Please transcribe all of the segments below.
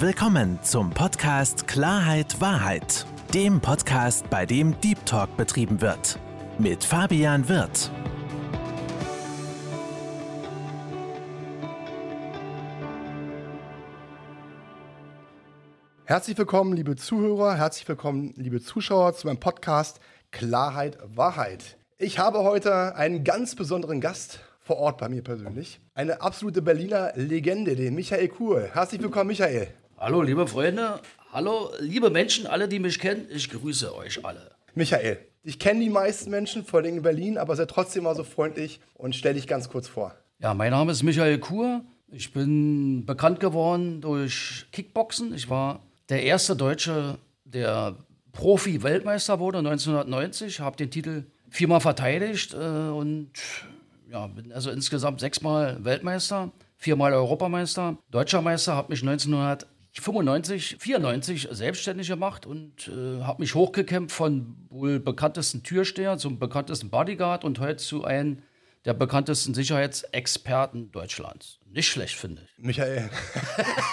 Willkommen zum Podcast Klarheit Wahrheit, dem Podcast, bei dem Deep Talk betrieben wird. Mit Fabian Wirth. Herzlich willkommen, liebe Zuhörer, herzlich willkommen, liebe Zuschauer, zu meinem Podcast Klarheit Wahrheit. Ich habe heute einen ganz besonderen Gast vor Ort bei mir persönlich. Eine absolute Berliner Legende, den Michael Kuhl. Herzlich willkommen, Michael. Hallo, liebe Freunde. Hallo, liebe Menschen, alle, die mich kennen. Ich grüße euch alle. Michael, ich kenne die meisten Menschen, vor allem in Berlin, aber sei trotzdem mal so freundlich und stell dich ganz kurz vor. Ja, mein Name ist Michael Kur. Ich bin bekannt geworden durch Kickboxen. Ich war der erste Deutsche, der Profi-Weltmeister wurde 1990, habe den Titel viermal verteidigt äh, und ja, bin also insgesamt sechsmal Weltmeister, viermal Europameister, Deutscher Meister, habe mich 1995, 94 selbstständig gemacht und äh, habe mich hochgekämpft von wohl bekanntesten Türsteher zum bekanntesten Bodyguard und heute zu einem der bekanntesten Sicherheitsexperten Deutschlands. Nicht schlecht, finde ich. Michael.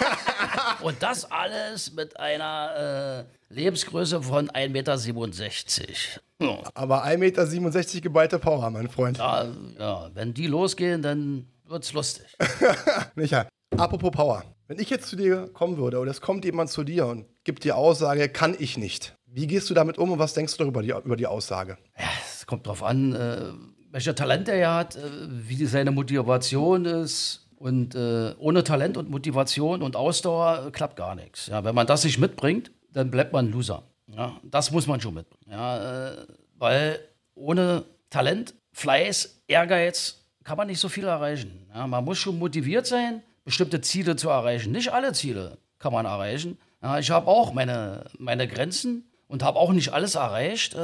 und das alles mit einer äh, Lebensgröße von 1,67 Meter. Ja. Aber 1,67 Meter geballte Power, mein Freund. Ja, ja, wenn die losgehen, dann wird es lustig. Micha, apropos Power. Wenn ich jetzt zu dir kommen würde oder es kommt jemand zu dir und gibt dir Aussage, kann ich nicht. Wie gehst du damit um und was denkst du darüber die, über die Aussage? Ja, es kommt drauf an, äh, welcher Talent er hat, äh, wie seine Motivation ist. Und äh, ohne Talent und Motivation und Ausdauer äh, klappt gar nichts. Ja, wenn man das nicht mitbringt, dann bleibt man Loser. Ja, das muss man schon mitbringen. Ja, äh, weil ohne Talent, Fleiß, Ehrgeiz kann man nicht so viel erreichen. Ja, man muss schon motiviert sein, bestimmte Ziele zu erreichen. Nicht alle Ziele kann man erreichen. Ich habe auch meine, meine Grenzen und habe auch nicht alles erreicht, äh,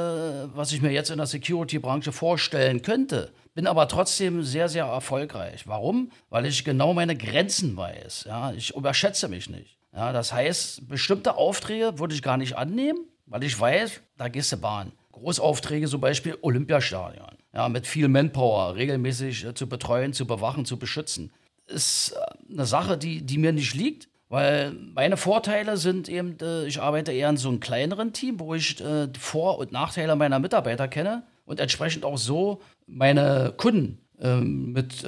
was ich mir jetzt in der Security-Branche vorstellen könnte. Bin aber trotzdem sehr, sehr erfolgreich. Warum? Weil ich genau meine Grenzen weiß. Ja, ich überschätze mich nicht. Ja, das heißt, bestimmte Aufträge würde ich gar nicht annehmen, weil ich weiß, da gehst du Bahn. Großaufträge, zum Beispiel Olympiastadion, ja, mit viel Manpower regelmäßig äh, zu betreuen, zu bewachen, zu beschützen, ist äh, eine Sache, die, die mir nicht liegt. Weil meine Vorteile sind eben, äh, ich arbeite eher in so einem kleineren Team, wo ich äh, Vor- und Nachteile meiner Mitarbeiter kenne und entsprechend auch so meine Kunden äh, mit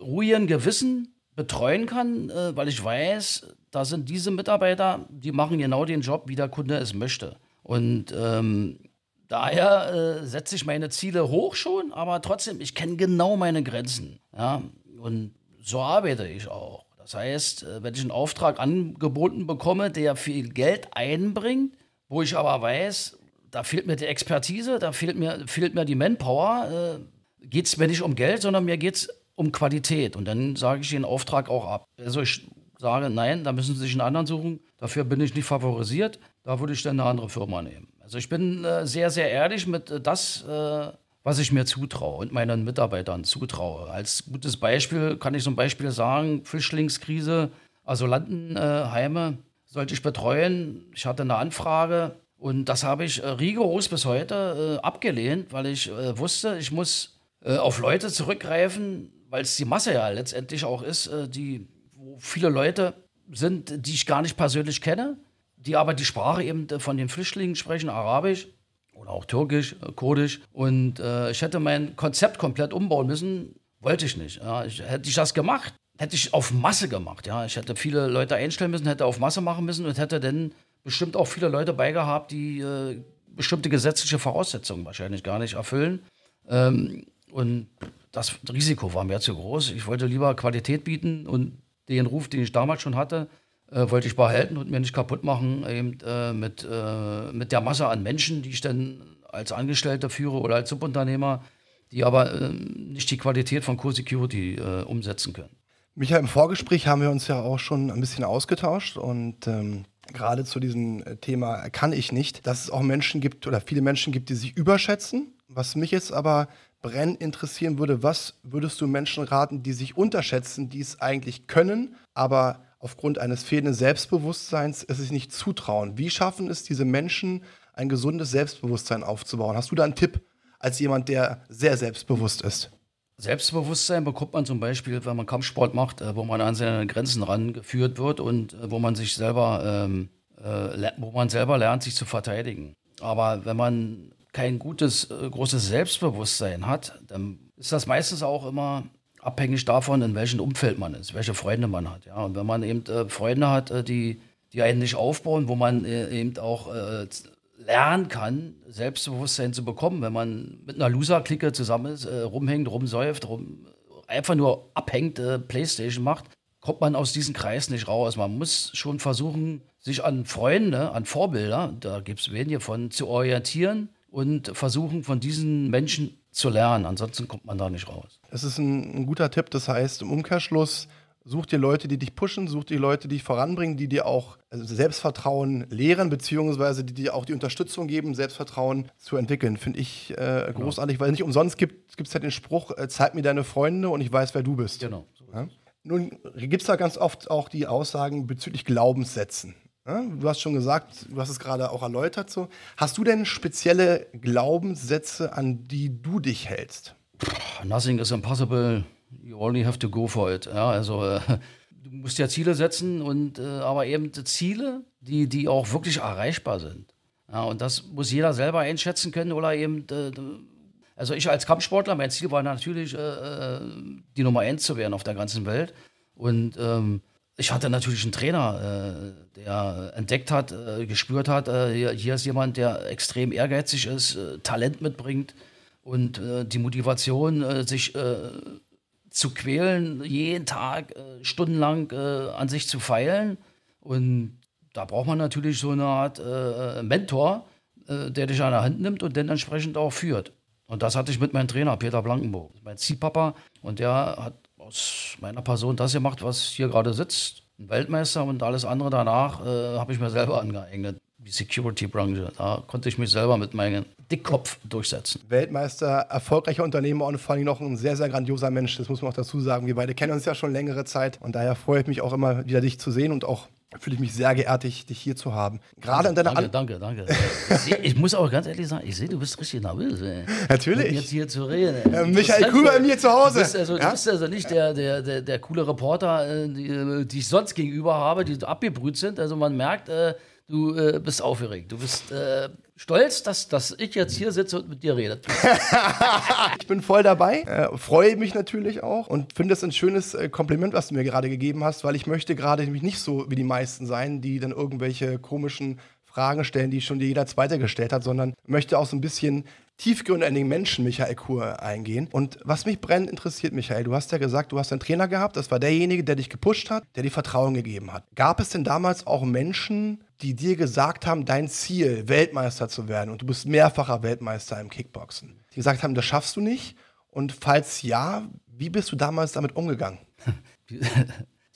ruhigem Gewissen betreuen kann, weil ich weiß, da sind diese Mitarbeiter, die machen genau den Job, wie der Kunde es möchte. Und ähm, daher äh, setze ich meine Ziele hoch schon, aber trotzdem, ich kenne genau meine Grenzen. Ja? Und so arbeite ich auch. Das heißt, äh, wenn ich einen Auftrag angeboten bekomme, der viel Geld einbringt, wo ich aber weiß, da fehlt mir die Expertise, da fehlt mir, fehlt mir die Manpower, äh, geht es mir nicht um Geld, sondern mir geht es um Qualität. Und dann sage ich den Auftrag auch ab. Also ich sage, nein, da müssen Sie sich einen anderen suchen. Dafür bin ich nicht favorisiert. Da würde ich dann eine andere Firma nehmen. Also ich bin äh, sehr, sehr ehrlich mit äh, das, äh, was ich mir zutraue und meinen Mitarbeitern zutraue. Als gutes Beispiel kann ich zum Beispiel sagen, Flüchtlingskrise, Asylantenheime äh, sollte ich betreuen. Ich hatte eine Anfrage und das habe ich äh, rigoros bis heute äh, abgelehnt, weil ich wusste, ich muss auf Leute zurückgreifen, weil es die Masse ja letztendlich auch ist, die wo viele Leute sind, die ich gar nicht persönlich kenne, die aber die Sprache eben von den Flüchtlingen sprechen, Arabisch oder auch Türkisch, äh, Kurdisch. Und äh, ich hätte mein Konzept komplett umbauen müssen, wollte ich nicht. Ja. Ich, hätte ich das gemacht, hätte ich auf Masse gemacht. Ja. Ich hätte viele Leute einstellen müssen, hätte auf Masse machen müssen und hätte dann bestimmt auch viele Leute beigehabt, die äh, bestimmte gesetzliche Voraussetzungen wahrscheinlich gar nicht erfüllen. Ähm, und das Risiko war mir zu groß. Ich wollte lieber Qualität bieten und den Ruf, den ich damals schon hatte, äh, wollte ich behalten und mir nicht kaputt machen eben, äh, mit, äh, mit der Masse an Menschen, die ich dann als Angestellter führe oder als Subunternehmer, die aber ähm, nicht die Qualität von Core Security äh, umsetzen können. Michael, im Vorgespräch haben wir uns ja auch schon ein bisschen ausgetauscht und ähm, gerade zu diesem äh, Thema kann ich nicht, dass es auch Menschen gibt oder viele Menschen gibt, die sich überschätzen. Was mich jetzt aber brennend interessieren würde, was würdest du Menschen raten, die sich unterschätzen, die es eigentlich können, aber aufgrund eines fehlenden Selbstbewusstseins es sich nicht zutrauen? Wie schaffen es diese Menschen, ein gesundes Selbstbewusstsein aufzubauen? Hast du da einen Tipp als jemand, der sehr selbstbewusst ist? Selbstbewusstsein bekommt man zum Beispiel, wenn man Kampfsport macht, äh, wo man an seine Grenzen rangeführt wird und äh, wo man sich selber, ähm, äh, wo man selber lernt, sich zu verteidigen. Aber wenn man kein gutes, großes Selbstbewusstsein hat, dann ist das meistens auch immer abhängig davon, in welchem Umfeld man ist, welche Freunde man hat. Ja? Und wenn man eben äh, Freunde hat, äh, die, die einen nicht aufbauen, wo man äh, eben auch äh, lernen kann, Selbstbewusstsein zu bekommen, wenn man mit einer Loser-Clique zusammen ist, äh, rumhängt, rumsäuft, rum, einfach nur abhängt, äh, Playstation macht, kommt man aus diesem Kreis nicht raus. Man muss schon versuchen, sich an Freunde, an Vorbilder, da gibt es wenige von, zu orientieren und versuchen, von diesen Menschen zu lernen. Ansonsten kommt man da nicht raus. Das ist ein, ein guter Tipp. Das heißt, im Umkehrschluss, such dir Leute, die dich pushen, such dir Leute, die dich voranbringen, die dir auch also Selbstvertrauen lehren, beziehungsweise die dir auch die Unterstützung geben, Selbstvertrauen zu entwickeln. Finde ich äh, genau. großartig, weil nicht umsonst gibt es halt den Spruch, äh, zeig mir deine Freunde und ich weiß, wer du bist. Genau. Ja? Nun gibt es da ganz oft auch die Aussagen bezüglich Glaubenssätzen. Du hast schon gesagt, du hast es gerade auch erläutert so. Hast du denn spezielle Glaubenssätze, an die du dich hältst? Nothing is impossible. You only have to go for it. Ja, also äh, du musst ja Ziele setzen und äh, aber eben Ziele, die, die auch wirklich erreichbar sind. Ja, und das muss jeder selber einschätzen können oder eben äh, also ich als Kampfsportler, mein Ziel war natürlich, die Nummer eins zu werden auf der ganzen Welt. Und ähm, ich hatte natürlich einen Trainer, der entdeckt hat, äh, gespürt hat, äh, hier, hier, ist jemand, der extrem ehrgeizig ist, äh, Talent mitbringt und die Motivation, sich zu quälen, jeden Tag äh, stundenlang äh, an sich zu feilen. Und da braucht man natürlich so eine Art äh, Mentor, äh, der dich an der Hand nimmt und dann entsprechend auch führt. Und das hatte ich mit meinem Trainer, Peter Blankenburg, mein Ziehpapa. Und der hat aus meiner Person das gemacht, was hier gerade sitzt. Ein Weltmeister und alles andere danach äh, habe ich mir selber angeeignet die Security-Branche. Da konnte ich mich selber mit meinem Dickkopf durchsetzen. Weltmeister, erfolgreicher Unternehmer und vor allem noch ein sehr, sehr grandioser Mensch. Das muss man auch dazu sagen. Wir beide kennen uns ja schon längere Zeit und daher freue ich mich auch immer wieder, dich zu sehen und auch fühle ich mich sehr geehrt, dich, dich hier zu haben. Gerade in deiner Danke, danke, danke. ich, ich, muss auch ganz ehrlich sagen, ich sehe, du bist richtig nervös. Ey. Natürlich. Jetzt hier zu reden. Äh, Michael Kuh bei mir zu Hause. Du bist also, ja? du bist also nicht der, der, der, der coole Reporter, äh, die, die, ich sonst gegenüber habe, die abgebrüht sind. Also man merkt, äh, Du äh, bist aufgeregt. Du bist äh, stolz, dass, dass ich jetzt hier sitze und mit dir rede. ich bin voll dabei, äh, freue mich natürlich auch und finde es ein schönes äh, Kompliment, was du mir gerade gegeben hast, weil ich möchte gerade nämlich nicht so wie die meisten sein, die dann irgendwelche komischen Fragen stellen, die schon jeder Zweite gestellt hat, sondern möchte auch so ein bisschen tiefgründig an den Menschen Michael Kur eingehen. Und was mich brennend interessiert, Michael, du hast ja gesagt, du hast einen Trainer gehabt, das war derjenige, der dich gepusht hat, der dir Vertrauen gegeben hat. Gab es denn damals auch Menschen, die dir gesagt haben, dein Ziel, Weltmeister zu werden, und du bist mehrfacher Weltmeister im Kickboxen, die gesagt haben, das schaffst du nicht? Und falls ja, wie bist du damals damit umgegangen?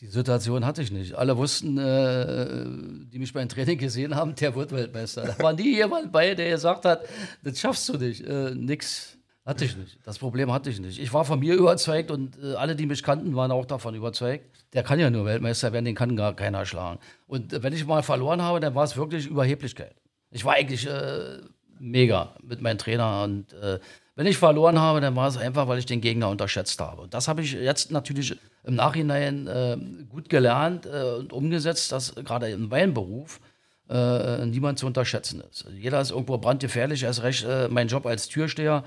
Die Situation hatte ich nicht. Alle wussten, äh, die mich beim Training gesehen haben, der wird Weltmeister. Da war nie jemand bei, der gesagt hat, das schaffst du nicht. Äh, nix. Hatte ich nicht. Das Problem hatte ich nicht. Ich war von mir überzeugt und äh, alle, die mich kannten, waren auch davon überzeugt. Der kann ja nur Weltmeister werden, den kann gar keiner schlagen. Und äh, wenn ich mal verloren habe, dann war es wirklich Überheblichkeit. Ich war eigentlich äh, mega mit meinem Trainer und äh, wenn ich verloren habe, dann war es einfach, weil ich den Gegner unterschätzt habe. Und das habe ich jetzt natürlich im Nachhinein äh, gut gelernt äh, und umgesetzt, dass gerade in meinem Beruf äh, niemand zu unterschätzen ist. Jeder ist irgendwo brandgefährlich, erst recht mein Job als Türsteher.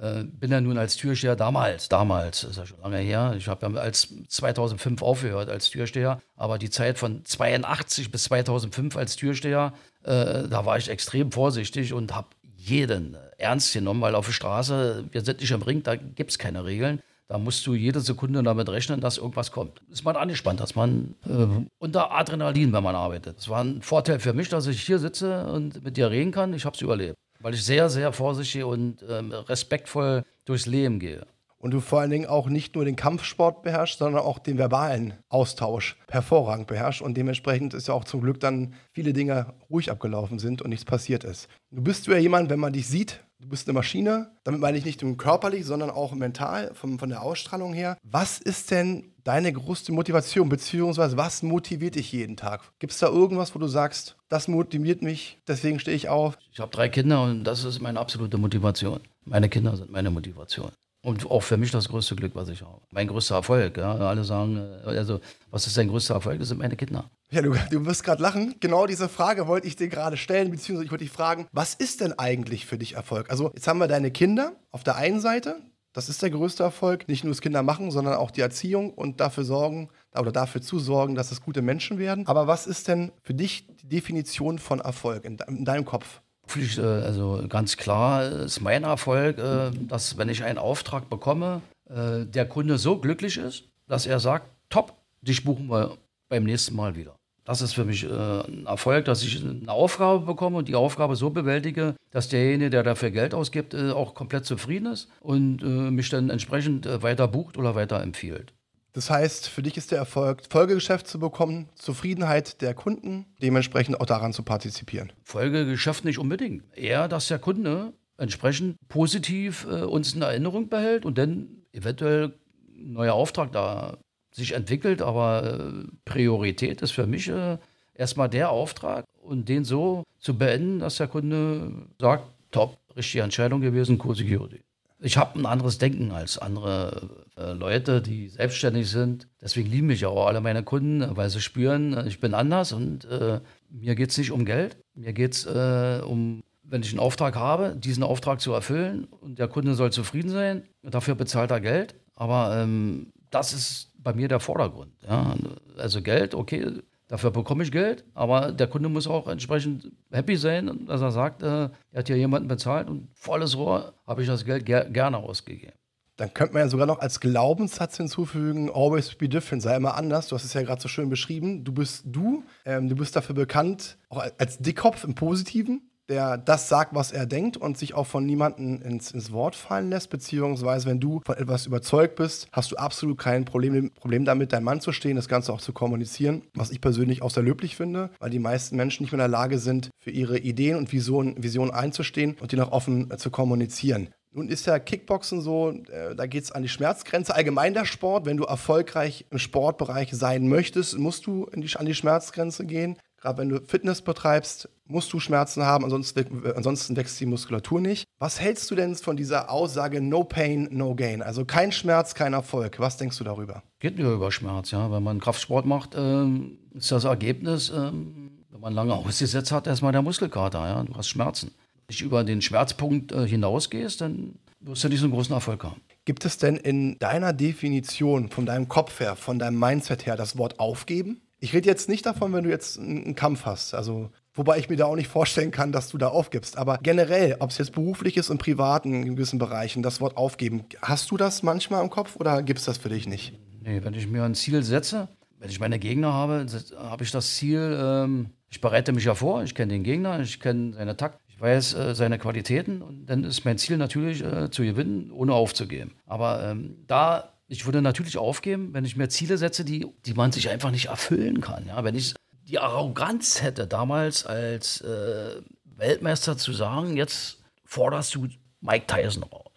Äh, bin ja nun als Türsteher damals, damals, ist ja schon lange her. Ich habe ja als 2005 aufgehört als Türsteher, aber die Zeit von 82 bis 2005 als Türsteher, äh, da war ich extrem vorsichtig und habe jeden ernst genommen, weil auf der Straße, wir sind nicht im Ring, da gibt es keine Regeln. Da musst du jede Sekunde damit rechnen, dass irgendwas kommt. Ist man angespannt, dass man äh, unter Adrenalin, wenn man arbeitet. Das war ein Vorteil für mich, dass ich hier sitze und mit dir reden kann. Ich habe es überlebt, weil ich sehr, sehr vorsichtig und äh, respektvoll durchs Leben gehe und du vor allen Dingen auch nicht nur den Kampfsport beherrschst, sondern auch den verbalen Austausch hervorragend beherrschst und dementsprechend ist ja auch zum Glück dann viele Dinge ruhig abgelaufen sind und nichts passiert ist. Du bist ja jemand, wenn man dich sieht, du bist eine Maschine, damit meine ich nicht nur körperlich, sondern auch mental, von, von der Ausstrahlung her. Was ist denn deine größte Motivation, beziehungsweise was motiviert dich jeden Tag? Gibt es da irgendwas, wo du sagst, das motiviert mich, deswegen stehe ich auf? Ich habe drei Kinder und das ist meine absolute Motivation. Meine Kinder sind meine Motivation. Und auch für mich das größte Glück, was ich habe. Mein größter Erfolg. Ja. Alle sagen, äh, also, was ist dein größter Erfolg? Das sind meine Kinder. Ja, du, du wirst gerade lachen. Genau diese Frage wollte ich dir gerade stellen, beziehungsweise ich wollte dich fragen, was ist denn eigentlich für dich Erfolg? Also, jetzt haben wir deine Kinder auf der einen Seite. Das ist der größte Erfolg. Nicht nur das Kinder machen, sondern auch die Erziehung und dafür sorgen oder dafür zu sorgen, dass es gute Menschen werden. Aber was ist denn für dich die Definition von Erfolg in, in deinem Kopf? Äh, also ganz klar ist mein Erfolg, äh, dass wenn ich einen Auftrag bekomme, äh, der Kunde so glücklich ist, dass er sagt, top, dich buchen wir beim nächsten Mal wieder. Das ist für mich ein Erfolg, dass ich eine Aufgabe bekomme und die Aufgabe so bewältige, dass derjenige, der dafür Geld ausgibt, auch komplett zufrieden ist und mich dann entsprechend weiter bucht oder weiter empfiehlt. Das heißt, für dich ist der Erfolg, Folgegeschäft zu bekommen, Zufriedenheit der Kunden, dementsprechend auch daran zu partizipieren. Folgegeschäft nicht unbedingt. Eher, dass der Kunde entsprechend positiv äh, uns in Erinnerung behält und dann eventuell ein neuer Auftrag da sich entwickelt. Aber äh, Priorität ist für mich äh, erstmal der Auftrag und den so zu beenden, dass der Kunde sagt, top, richtige Entscheidung gewesen, Co-Security. Ich habe ein anderes Denken als andere äh, Leute, die selbstständig sind. Deswegen lieben mich auch alle meine Kunden, weil sie spüren, ich bin anders und äh, mir geht es nicht um Geld. Mir geht es äh, um, wenn ich einen Auftrag habe, diesen Auftrag zu erfüllen und der Kunde soll zufrieden sein. Dafür bezahlt er Geld. Aber ähm, das ist bei mir der Vordergrund. Ja? Also Geld, okay, Dafür bekomme ich Geld, aber der Kunde muss auch entsprechend happy sein, dass er sagt, äh, er hat ja jemanden bezahlt und volles Rohr habe ich das Geld ger gerne ausgegeben. Dann könnte man ja sogar noch als Glaubenssatz hinzufügen, always be different, sei immer anders. Du hast es ja gerade so schön beschrieben. Du bist du, ähm, du bist dafür bekannt, auch als Dickkopf im Positiven der das sagt, was er denkt und sich auch von niemandem ins, ins Wort fallen lässt, beziehungsweise wenn du von etwas überzeugt bist, hast du absolut kein Problem, Problem damit, dein Mann zu stehen, das Ganze auch zu kommunizieren, was ich persönlich auch sehr löblich finde, weil die meisten Menschen nicht mehr in der Lage sind, für ihre Ideen und Visionen, Visionen einzustehen und die noch offen äh, zu kommunizieren. Nun ist ja Kickboxen so, äh, da geht es an die Schmerzgrenze. Allgemein der Sport, wenn du erfolgreich im Sportbereich sein möchtest, musst du an die Schmerzgrenze gehen. Gerade wenn du Fitness betreibst, musst du Schmerzen haben, ansonsten, ansonsten wächst die Muskulatur nicht. Was hältst du denn von dieser Aussage No Pain, No Gain? Also kein Schmerz, kein Erfolg. Was denkst du darüber? Geht nur über Schmerz, ja. Wenn man Kraftsport macht, ähm, ist das Ergebnis, ähm, wenn man lange ausgesetzt hat, erstmal der Muskelkater, ja. Du hast Schmerzen. Wenn du über den Schmerzpunkt äh, hinausgehst, dann wirst du diesen großen Erfolg haben. Gibt es denn in deiner Definition, von deinem Kopf her, von deinem Mindset her, das Wort aufgeben? Ich rede jetzt nicht davon, wenn du jetzt einen Kampf hast. Also, wobei ich mir da auch nicht vorstellen kann, dass du da aufgibst. Aber generell, ob es jetzt beruflich ist und privat in gewissen Bereichen, das Wort aufgeben, hast du das manchmal im Kopf oder gibt es das für dich nicht? Nee, wenn ich mir ein Ziel setze, wenn ich meine Gegner habe, habe ich das Ziel, ähm, ich bereite mich ja vor, ich kenne den Gegner, ich kenne seine Takt, ich weiß äh, seine Qualitäten und dann ist mein Ziel natürlich äh, zu gewinnen, ohne aufzugeben. Aber ähm, da ich würde natürlich aufgeben, wenn ich mir Ziele setze, die, die man sich einfach nicht erfüllen kann. Ja, wenn ich die Arroganz hätte, damals als äh, Weltmeister zu sagen, jetzt forderst du Mike Tyson raus.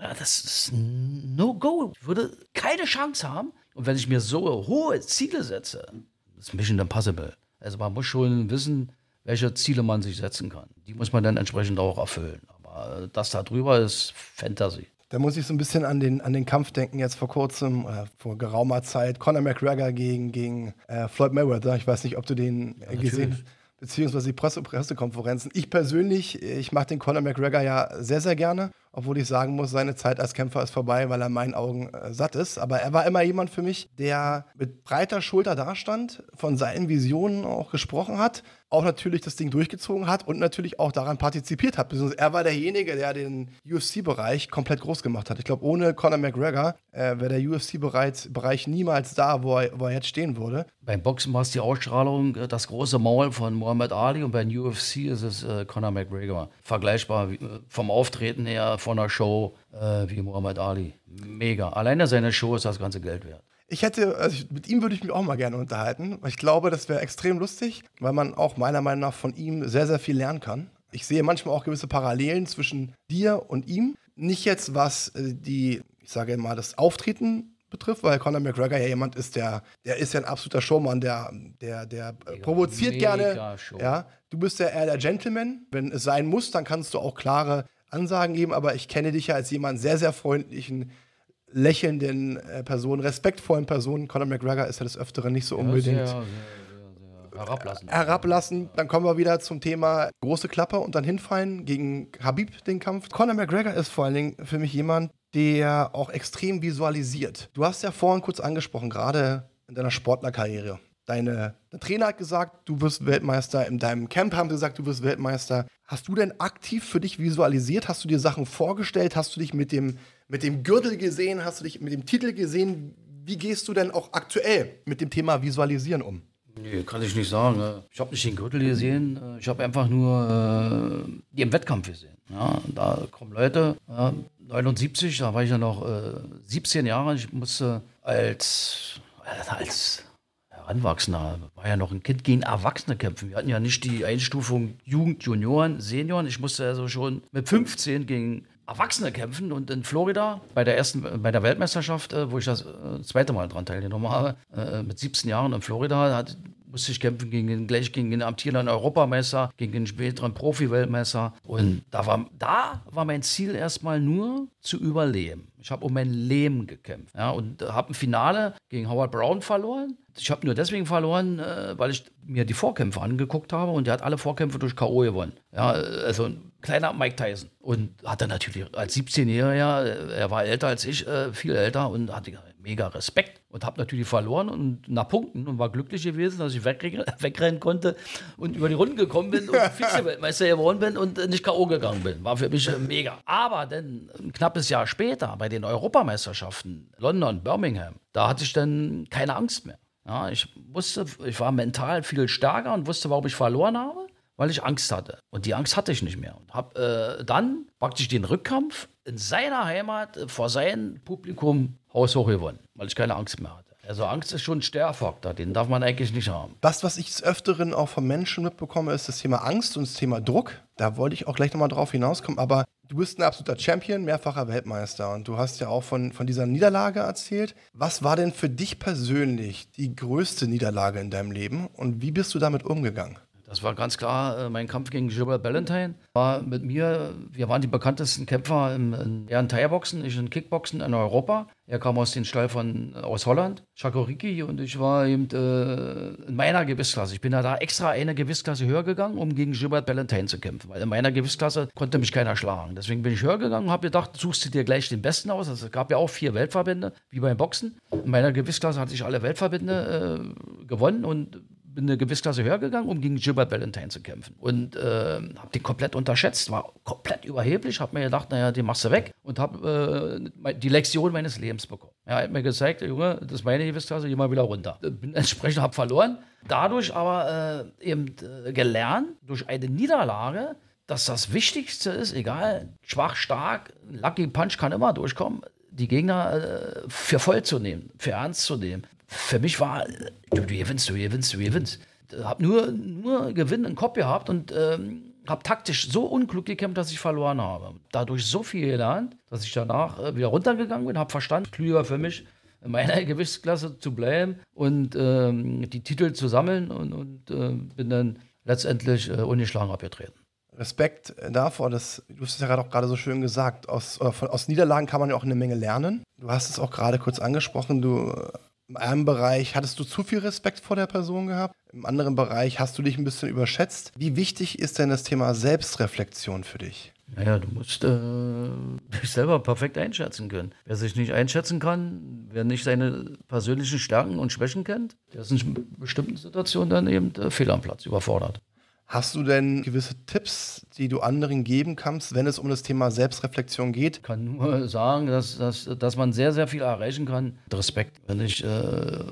Ja, das ist no go. Ich würde keine Chance haben. Und wenn ich mir so hohe Ziele setze, das ist Mission Impossible. Also man muss schon wissen, welche Ziele man sich setzen kann. Die muss man dann entsprechend auch erfüllen. Aber das da drüber ist Fantasy. Da muss ich so ein bisschen an den, an den Kampf denken, jetzt vor kurzem, äh, vor geraumer Zeit. Conor McGregor gegen, gegen äh, Floyd Mayweather. Ich weiß nicht, ob du den ja, gesehen hast beziehungsweise die Presse Pressekonferenzen. Ich persönlich, ich mache den Conor McGregor ja sehr, sehr gerne, obwohl ich sagen muss, seine Zeit als Kämpfer ist vorbei, weil er in meinen Augen äh, satt ist. Aber er war immer jemand für mich, der mit breiter Schulter dastand, von seinen Visionen auch gesprochen hat, auch natürlich das Ding durchgezogen hat und natürlich auch daran partizipiert hat. Er war derjenige, der den UFC-Bereich komplett groß gemacht hat. Ich glaube, ohne Conor McGregor äh, wäre der UFC-Bereich niemals da, wo er, wo er jetzt stehen würde. Beim Boxen war es die Ausstrahlung, äh, das große Maul von Muhammad Ali und beim UFC ist es äh, Conor McGregor. Vergleichbar äh, vom Auftreten her, von der Show äh, wie Muhammad Ali. Mega. Alleine seine Show ist das ganze Geld wert. Ich hätte, also mit ihm würde ich mich auch mal gerne unterhalten, ich glaube, das wäre extrem lustig, weil man auch meiner Meinung nach von ihm sehr, sehr viel lernen kann. Ich sehe manchmal auch gewisse Parallelen zwischen dir und ihm. Nicht jetzt, was äh, die, ich sage mal, das Auftreten betrifft, weil Conor McGregor ja jemand ist, der, der ist ja ein absoluter Showmann, der, der, der Mega provoziert gerne. Show. Ja, du bist ja eher der Gentleman. Wenn es sein muss, dann kannst du auch klare Ansagen geben, aber ich kenne dich ja als jemand sehr, sehr freundlichen, lächelnden äh, Person, respektvollen Person. Conor McGregor ist ja des Öfteren nicht so unbedingt. Sehr, sehr, sehr herablassen. Herablassen. Dann kommen wir wieder zum Thema große Klappe und dann hinfallen gegen Habib den Kampf. Conor McGregor ist vor allen Dingen für mich jemand, der auch extrem visualisiert. Du hast ja vorhin kurz angesprochen, gerade in deiner Sportlerkarriere. Deine, dein Trainer hat gesagt, du wirst Weltmeister. In deinem Camp haben sie gesagt, du wirst Weltmeister. Hast du denn aktiv für dich visualisiert? Hast du dir Sachen vorgestellt? Hast du dich mit dem, mit dem Gürtel gesehen? Hast du dich mit dem Titel gesehen? Wie gehst du denn auch aktuell mit dem Thema Visualisieren um? Nee, kann ich nicht sagen. Ich habe nicht den Gürtel gesehen. Ich habe einfach nur äh, die im Wettkampf gesehen. Ja, da kommen Leute. Ja, 79, da war ich ja noch äh, 17 Jahre. Ich musste als, als Heranwachsender, war ja noch ein Kind gegen Erwachsene kämpfen. Wir hatten ja nicht die Einstufung Jugend, Junioren, Senioren. Ich musste also schon mit 15 gegen Erwachsene kämpfen und in Florida bei der ersten, bei der Weltmeisterschaft, äh, wo ich das äh, zweite Mal dran teilgenommen habe, äh, mit 17 Jahren in Florida, hat, musste ich kämpfen gegen den, gleich gegen den amtierenden Europameister, gegen den späteren Profi-Weltmeister. Und da war, da war mein Ziel erstmal nur zu überleben. Ich habe um mein Leben gekämpft. Ja, und habe ein Finale gegen Howard Brown verloren. Ich habe nur deswegen verloren, äh, weil ich mir die Vorkämpfe angeguckt habe und der hat alle Vorkämpfe durch K.O. gewonnen. Ja, also ein kleiner Mike Tyson. Und hatte natürlich als 17-Jähriger, er war älter als ich, äh, viel älter und hatte mega Respekt und habe natürlich verloren und nach Punkten und war glücklich gewesen, dass ich wegrennen konnte und über die Runden gekommen bin und Vize-Weltmeister geworden bin und nicht K.O. gegangen bin. War für mich mega. Aber dann ein knappes Jahr später bei den Europameisterschaften London, Birmingham, da hatte ich dann keine Angst mehr. Ja, ich wusste, ich war mental viel stärker und wusste, warum ich verloren habe, weil ich Angst hatte. Und die Angst hatte ich nicht mehr. Und habe äh, dann praktisch den Rückkampf in seiner Heimat äh, vor seinem Publikum haushoch gewonnen, weil ich keine Angst mehr hatte. Also Angst ist schon ein Störfaktor, den darf man eigentlich nicht haben. Das, was ich des Öfteren auch von Menschen mitbekomme, ist das Thema Angst und das Thema Druck. Da wollte ich auch gleich nochmal drauf hinauskommen, aber du bist ein absoluter Champion, mehrfacher Weltmeister und du hast ja auch von, von dieser Niederlage erzählt. Was war denn für dich persönlich die größte Niederlage in deinem Leben und wie bist du damit umgegangen? Das war ganz klar äh, mein Kampf gegen Gilbert Ballantyne. War mit mir, wir waren die bekanntesten Kämpfer im, in, er in Thai-Boxen, ich in Kickboxen in Europa. Er kam aus dem Stall von, aus Holland, Chakoriki, und ich war eben äh, in meiner Gewichtsklasse. Ich bin ja da extra eine Gewichtsklasse höher gegangen, um gegen Gilbert Ballantyne zu kämpfen, weil in meiner Gewichtsklasse konnte mich keiner schlagen. Deswegen bin ich höher gegangen und habe gedacht, suchst du dir gleich den Besten aus. Also es gab ja auch vier Weltverbände, wie beim Boxen. In meiner Gewichtsklasse hatte ich alle Weltverbände äh, gewonnen und bin eine Gewissklasse höher gegangen, um gegen Gilbert Valentine zu kämpfen. Und äh, habe den komplett unterschätzt, war komplett überheblich, habe mir gedacht, naja, den machst du weg und habe äh, die Lektion meines Lebens bekommen. Er hat mir gezeigt, Junge, das ist meine Gewissklasse, geh mal wieder runter. Bin entsprechend habe verloren, dadurch aber äh, eben äh, gelernt, durch eine Niederlage, dass das Wichtigste ist, egal, schwach, stark, Lucky Punch kann immer durchkommen, die Gegner äh, für voll zu nehmen, für ernst zu nehmen für mich war, du, gewinnst, du gewinnst, du gewinnst. Hab nur, nur Gewinn im Kopf gehabt und ähm, habe taktisch so unklug gekämpft, dass ich verloren habe. Dadurch so viel gelernt, dass ich danach äh, wieder runtergegangen bin, habe verstanden, klüger für mich, in meiner Gewichtsklasse zu bleiben und ähm, die Titel zu sammeln und, und äh, bin dann letztendlich äh, ungeschlagen abgetreten. Respekt davor, dass, du hast es ja gerade auch gerade so schön gesagt, aus, von, aus Niederlagen kann man ja auch eine Menge lernen. Du hast es auch gerade kurz angesprochen, du in einem Bereich hattest du zu viel Respekt vor der Person gehabt, im anderen Bereich hast du dich ein bisschen überschätzt. Wie wichtig ist denn das Thema Selbstreflexion für dich? Naja, du musst äh, dich selber perfekt einschätzen können. Wer sich nicht einschätzen kann, wer nicht seine persönlichen Stärken und Schwächen kennt, der ist in bestimmten Situationen dann eben äh, fehl am Platz, überfordert. Hast du denn gewisse Tipps, die du anderen geben kannst, wenn es um das Thema Selbstreflexion geht? Ich kann nur sagen, dass, dass, dass man sehr, sehr viel erreichen kann. Respekt. Wenn ich äh,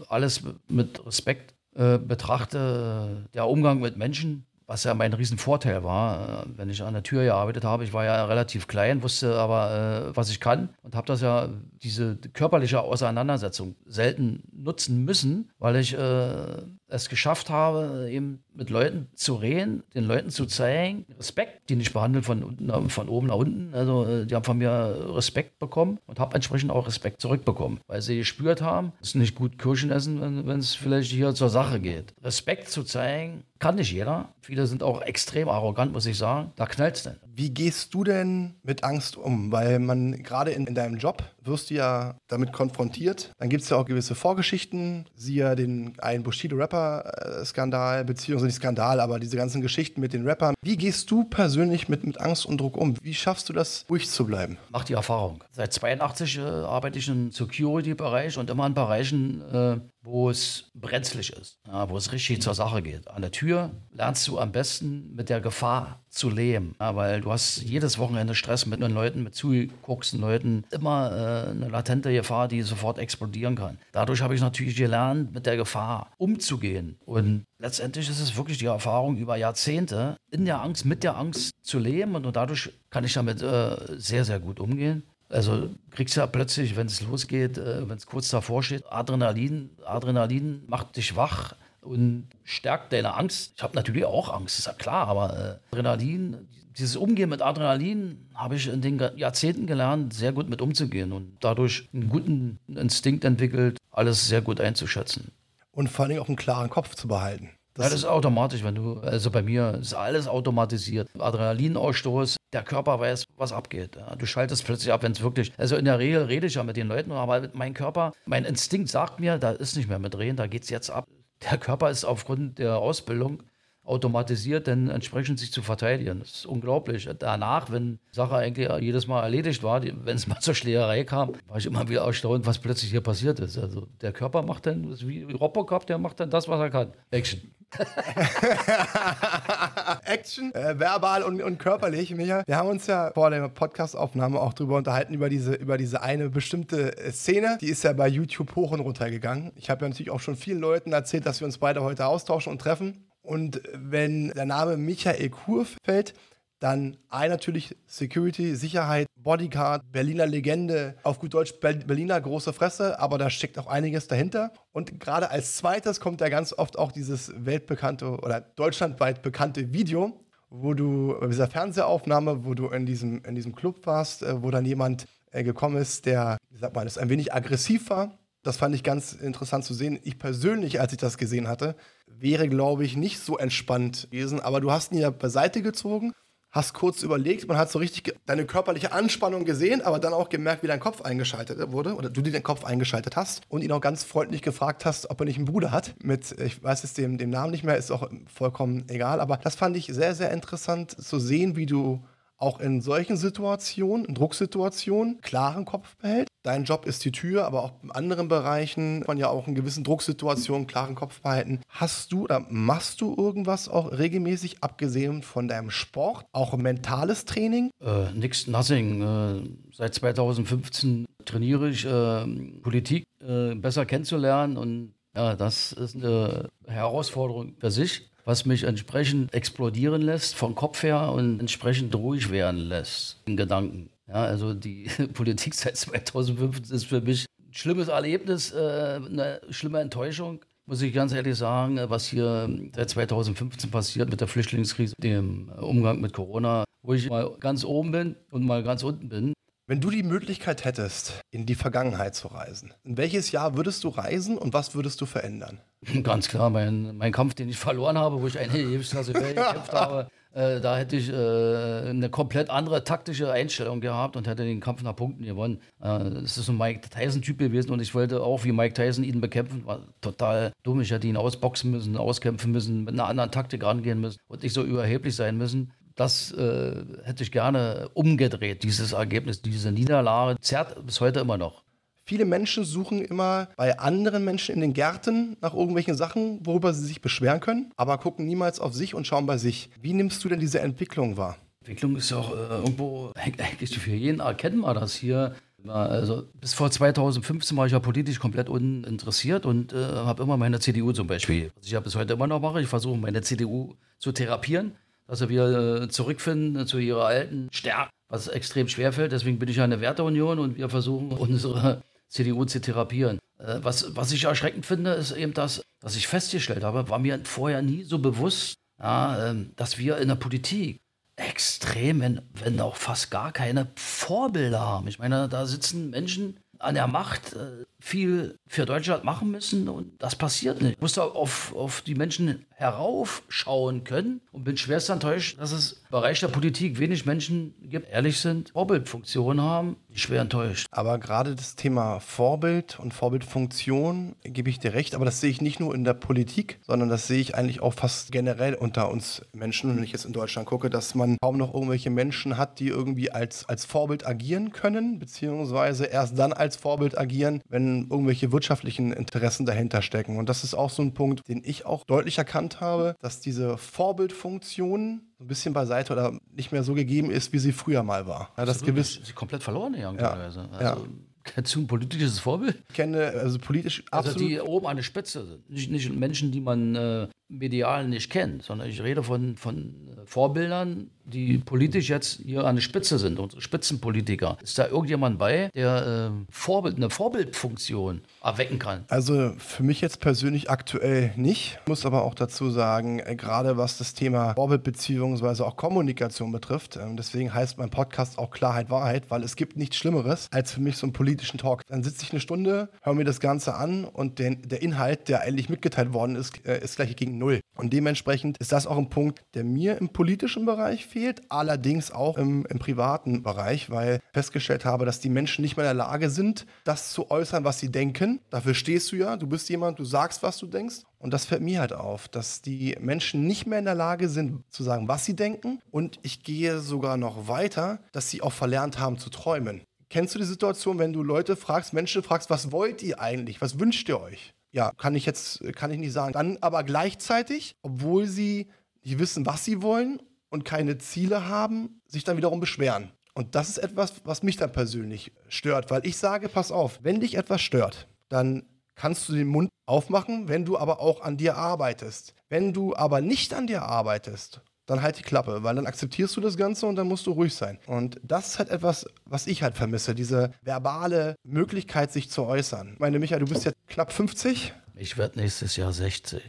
alles mit Respekt äh, betrachte, der Umgang mit Menschen, was ja mein Riesenvorteil war, äh, wenn ich an der Tür gearbeitet habe. Ich war ja relativ klein, wusste aber, äh, was ich kann und habe das ja, diese körperliche Auseinandersetzung selten nutzen müssen, weil ich äh, es geschafft habe, eben mit Leuten zu reden, den Leuten zu zeigen, Respekt, die nicht behandeln von, von oben nach unten. Also äh, die haben von mir Respekt bekommen und habe entsprechend auch Respekt zurückbekommen, weil sie gespürt haben, es ist nicht gut Kirschen essen, wenn es vielleicht hier zur Sache geht. Respekt zu zeigen, kann nicht jeder. Viele sind auch extrem arrogant, muss ich sagen. Da knallt es denn. Wie gehst du denn mit Angst um? Weil man gerade in, in deinem Job wirst du ja damit konfrontiert. Dann gibt es ja auch gewisse Vorgeschichten, siehe den einen Bushido-Rapper-Skandal, beziehungsweise nicht Skandal, aber diese ganzen Geschichten mit den Rappern. Wie gehst du persönlich mit, mit Angst und Druck um? Wie schaffst du das, ruhig zu bleiben? Mach die Erfahrung. Seit 82 äh, arbeite ich im Security-Bereich und immer in Bereichen, äh, wo es brenzlig ist, ja, wo es richtig zur Sache geht. An der Tür lernst du am besten mit der Gefahr zu leben, ja, weil du hast jedes Wochenende Stress mit den Leuten, mit zugucksten Leuten, immer äh, eine latente Gefahr, die sofort explodieren kann. Dadurch habe ich natürlich gelernt, mit der Gefahr umzugehen. Und letztendlich ist es wirklich die Erfahrung über Jahrzehnte, in der Angst, mit der Angst zu leben und dadurch kann ich damit äh, sehr, sehr gut umgehen. Also kriegst du ja plötzlich, wenn es losgeht, äh, wenn es kurz davor steht, Adrenalin. Adrenalin macht dich wach und stärkt deine Angst. Ich habe natürlich auch Angst, ist ja klar, aber äh, Adrenalin, dieses Umgehen mit Adrenalin habe ich in den Jahrzehnten gelernt, sehr gut mit umzugehen und dadurch einen guten Instinkt entwickelt, alles sehr gut einzuschätzen. Und vor allem auch einen klaren Kopf zu behalten. Das, das ist automatisch, wenn du, also bei mir ist alles automatisiert. Adrenalinausstoß, der Körper weiß, was abgeht. Du schaltest plötzlich ab, wenn es wirklich, also in der Regel rede ich ja mit den Leuten, aber mein Körper, mein Instinkt sagt mir, da ist nicht mehr mit Drehen, da geht es jetzt ab. Der Körper ist aufgrund der Ausbildung automatisiert, denn entsprechend sich zu verteidigen. Das ist unglaublich. Danach, wenn Sache eigentlich jedes Mal erledigt war, wenn es mal zur Schlägerei kam, war ich immer wieder erstaunt, was plötzlich hier passiert ist. Also der Körper macht dann, das ist wie Robocop, der macht dann das, was er kann. Action. Action, äh, verbal und, und körperlich, Micha. Wir haben uns ja vor der Podcastaufnahme auch drüber unterhalten, über diese, über diese eine bestimmte äh, Szene. Die ist ja bei YouTube hoch und runter gegangen. Ich habe ja natürlich auch schon vielen Leuten erzählt, dass wir uns beide heute austauschen und treffen. Und wenn der Name Michael Kurf fällt, dann ein natürlich Security, Sicherheit, Bodyguard, Berliner Legende, auf gut Deutsch Berliner große Fresse, aber da steckt auch einiges dahinter. Und gerade als zweites kommt ja ganz oft auch dieses weltbekannte oder deutschlandweit bekannte Video, wo du, bei dieser Fernsehaufnahme, wo du in diesem, in diesem Club warst, äh, wo dann jemand äh, gekommen ist, der, wie sagt man, das ein wenig aggressiv war das fand ich ganz interessant zu sehen. Ich persönlich, als ich das gesehen hatte, wäre, glaube ich, nicht so entspannt gewesen. Aber du hast ihn ja beiseite gezogen, hast kurz überlegt, man hat so richtig deine körperliche Anspannung gesehen, aber dann auch gemerkt, wie dein Kopf eingeschaltet wurde oder du dir den Kopf eingeschaltet hast und ihn auch ganz freundlich gefragt hast, ob er nicht einen Bruder hat. Mit, ich weiß jetzt den, den Namen nicht mehr, ist auch vollkommen egal. Aber das fand ich sehr, sehr interessant zu sehen, wie du auch in solchen Situationen, in Drucksituationen, klaren Kopf behält. Dein Job ist die Tür, aber auch in anderen Bereichen man ja auch in gewissen Drucksituationen klaren Kopf behalten. Hast du oder machst du irgendwas auch regelmäßig, abgesehen von deinem Sport, auch mentales Training? Äh, nix, nothing. Äh, seit 2015 trainiere ich äh, Politik äh, besser kennenzulernen und ja, das ist eine Herausforderung für sich was mich entsprechend explodieren lässt vom Kopf her und entsprechend ruhig werden lässt in Gedanken. Ja, also die Politik seit 2015 ist für mich ein schlimmes Erlebnis, äh, eine schlimme Enttäuschung. Muss ich ganz ehrlich sagen, was hier seit 2015 passiert mit der Flüchtlingskrise, dem Umgang mit Corona, wo ich mal ganz oben bin und mal ganz unten bin. Wenn du die Möglichkeit hättest, in die Vergangenheit zu reisen, in welches Jahr würdest du reisen und was würdest du verändern? Ganz klar, mein, mein Kampf, den ich verloren habe, wo ich eine Lebensklasse gekämpft habe, äh, da hätte ich äh, eine komplett andere taktische Einstellung gehabt und hätte den Kampf nach Punkten gewonnen. Äh, es ist ein Mike Tyson-Typ gewesen und ich wollte auch wie Mike Tyson ihn bekämpfen. War total dumm. Ich hätte ihn ausboxen müssen, auskämpfen müssen, mit einer anderen Taktik rangehen müssen und nicht so überheblich sein müssen das äh, hätte ich gerne umgedreht, dieses Ergebnis. Diese Niederlage zerrt bis heute immer noch. Viele Menschen suchen immer bei anderen Menschen in den Gärten nach irgendwelchen Sachen, worüber sie sich beschweren können, aber gucken niemals auf sich und schauen bei sich. Wie nimmst du denn diese Entwicklung wahr? Entwicklung ist ja auch äh, irgendwo eigentlich für jeden erkennbar, dass hier also bis vor 2015 war ich ja politisch komplett uninteressiert und äh, habe immer meine CDU zum Beispiel, was ich ja bis heute immer noch mache, ich versuche meine CDU zu therapieren dass sie wieder äh, zurückfinden zu ihrer alten Stärke, was extrem schwer fällt. Deswegen bin ich ja eine Werteunion und wir versuchen unsere CDU zu therapieren. Äh, was, was ich erschreckend finde, ist eben das, dass ich festgestellt habe, war mir vorher nie so bewusst, ja, ähm, dass wir in der Politik extrem, wenn, wenn auch fast gar keine Vorbilder haben. Ich meine, da sitzen Menschen an der Macht, äh, viel für Deutschland machen müssen und das passiert nicht. Ich muss da auf, auf die Menschen heraufschauen können und bin schwerst enttäuscht, dass es im Bereich der Politik wenig Menschen gibt, ehrlich sind, Vorbildfunktion haben. Schwer enttäuscht. Aber gerade das Thema Vorbild und Vorbildfunktion gebe ich dir recht, aber das sehe ich nicht nur in der Politik, sondern das sehe ich eigentlich auch fast generell unter uns Menschen. Wenn ich jetzt in Deutschland gucke, dass man kaum noch irgendwelche Menschen hat, die irgendwie als, als Vorbild agieren können, beziehungsweise erst dann als Vorbild agieren, wenn irgendwelche wirtschaftlichen Interessen dahinter stecken. Und das ist auch so ein Punkt, den ich auch deutlich erkannt habe, dass diese Vorbildfunktion so ein bisschen beiseite oder nicht mehr so gegeben ist, wie sie früher mal war. Ja, das gewiss sie komplett verloren gegangen ja, teilweise. Also, ja. Kennst du ein politisches Vorbild? Ich kenne also politisch absolut. Also die oben an der Spitze sind. Nicht, nicht Menschen, die man äh, medial nicht kennt, sondern ich rede von, von Vorbildern, die politisch jetzt hier an der Spitze sind, unsere Spitzenpolitiker. Ist da irgendjemand bei, der äh, Vorbild, eine Vorbildfunktion erwecken kann? Also für mich jetzt persönlich aktuell nicht. Ich muss aber auch dazu sagen, äh, gerade was das Thema Vorbild bzw. auch Kommunikation betrifft, äh, deswegen heißt mein Podcast auch Klarheit, Wahrheit, weil es gibt nichts Schlimmeres als für mich so einen politischen Talk. Dann sitze ich eine Stunde, höre mir das Ganze an und den, der Inhalt, der eigentlich mitgeteilt worden ist, äh, ist gleich gegen null. Und dementsprechend ist das auch ein Punkt, der mir im politischen Bereich fehlt, allerdings auch im, im privaten Bereich, weil ich festgestellt habe, dass die Menschen nicht mehr in der Lage sind, das zu äußern, was sie denken. Dafür stehst du ja, du bist jemand, du sagst, was du denkst. Und das fällt mir halt auf, dass die Menschen nicht mehr in der Lage sind zu sagen, was sie denken. Und ich gehe sogar noch weiter, dass sie auch verlernt haben zu träumen. Kennst du die Situation, wenn du Leute fragst, Menschen fragst, was wollt ihr eigentlich? Was wünscht ihr euch? Ja, kann ich jetzt, kann ich nicht sagen. Dann aber gleichzeitig, obwohl sie nicht wissen, was sie wollen und keine Ziele haben, sich dann wiederum beschweren. Und das ist etwas, was mich dann persönlich stört, weil ich sage, pass auf, wenn dich etwas stört, dann kannst du den Mund aufmachen, wenn du aber auch an dir arbeitest. Wenn du aber nicht an dir arbeitest, dann halt die Klappe, weil dann akzeptierst du das Ganze und dann musst du ruhig sein. Und das ist halt etwas, was ich halt vermisse, diese verbale Möglichkeit, sich zu äußern. Ich meine, Michael, du bist jetzt knapp 50. Ich werde nächstes Jahr 60.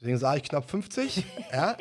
Deswegen sage ich knapp 50. ja.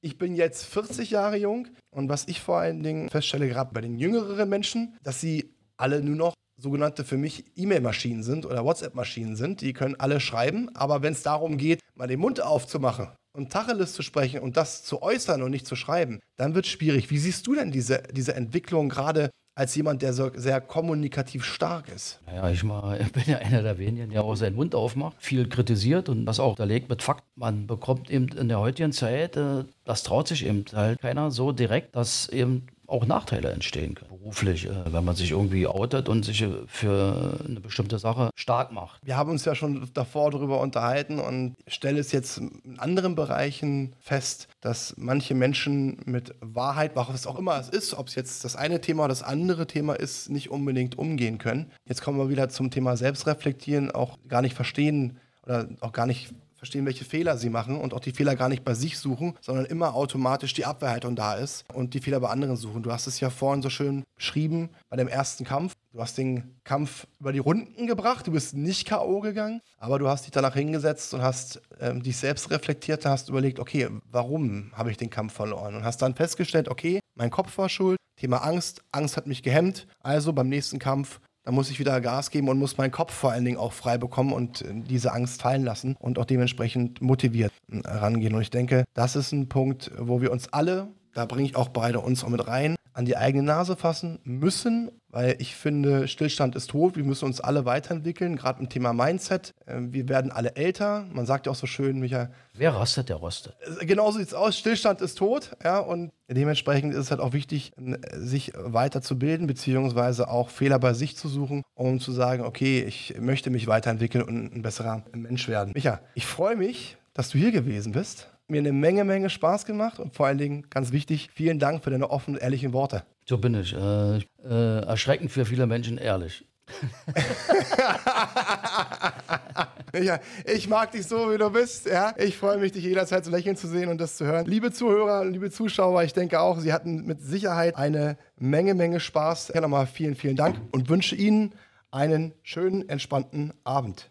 ich bin jetzt 40 Jahre jung und was ich vor allen Dingen feststelle, gerade bei den jüngeren Menschen, dass sie alle nur noch sogenannte für mich E-Mail-Maschinen sind oder WhatsApp-Maschinen sind. Die können alle schreiben, aber wenn es darum geht, mal den Mund aufzumachen und Tacheles zu sprechen und das zu äußern und nicht zu schreiben, dann wird es schwierig. Wie siehst du denn diese, diese Entwicklung gerade als jemand, der so sehr kommunikativ stark ist? Naja, ich, mal, bin ja einer der wenigen, der auch seinen Mund aufmacht, viel kritisiert und das auch unterlegt mit Fakt. Man bekommt eben in der heutigen Zeit, äh, das traut sich eben halt keiner so direkt, dass eben auch Nachteile entstehen können, beruflich, äh, wenn man sich irgendwie outet und sich äh, für eine bestimmte Sache stark macht. Wir haben uns ja schon davor darüber unterhalten und stelle es jetzt in anderen Bereichen fest, dass manche Menschen mit Wahrheit, was auch immer es ist, ob es jetzt das eine Thema oder das andere Thema ist, nicht unbedingt umgehen können. Jetzt kommen wir wieder zum Thema Selbstreflektieren, auch gar nicht verstehen oder auch gar nicht verstehen, welche Fehler sie machen und auch die Fehler gar nicht bei sich suchen, sondern immer automatisch die Abwehrhaltung da ist und die Fehler bei anderen suchen. Du hast es ja vorhin so schön beschrieben bei dem ersten Kampf. Du hast den Kampf über die Runden gebracht, du bist nicht K.O. gegangen, aber du hast dich danach hingesetzt und hast ähm, dich selbst reflektiert, hast überlegt, okay, warum habe ich den Kampf verloren? Und hast dann festgestellt, okay, mein Kopf war schuld, Thema Angst, Angst hat mich gehemmt, also beim nächsten Kampf da muss ich wieder Gas geben und muss meinen Kopf vor allen Dingen auch frei bekommen und äh, diese Angst fallen lassen und auch dementsprechend motiviert äh, rangehen. Und ich denke, das ist ein Punkt, wo wir uns alle, da bringe ich auch beide uns auch mit rein, an die eigene Nase fassen müssen, weil ich finde, Stillstand ist tot. Wir müssen uns alle weiterentwickeln, gerade im Thema Mindset. Ähm, wir werden alle älter. Man sagt ja auch so schön, Micha. Wer rastet, der rostet. Äh, genau so sieht es aus. Stillstand ist tot. Ja, und dementsprechend ist es halt auch wichtig, sich weiterzubilden, beziehungsweise auch Fehler bei sich zu suchen, um zu sagen, okay, ich möchte mich weiterentwickeln und ein besserer Mensch werden. Micha, ich freue mich, dass du hier gewesen bist mir eine Menge, Menge Spaß gemacht und vor allen Dingen, ganz wichtig, vielen Dank für deine offenen, ehrlichen Worte. So bin ich. Äh, äh, erschreckend für viele Menschen ehrlich. ja, ich mag dich so, wie du bist. Ja? Ich freue mich, dich jederzeit zu lächeln zu sehen und das zu hören. Liebe Zuhörer, liebe Zuschauer, ich denke auch, Sie hatten mit Sicherheit eine Menge, Menge Spaß. Ja, nochmal vielen, vielen Dank und wünsche Ihnen einen schönen, entspannten Abend.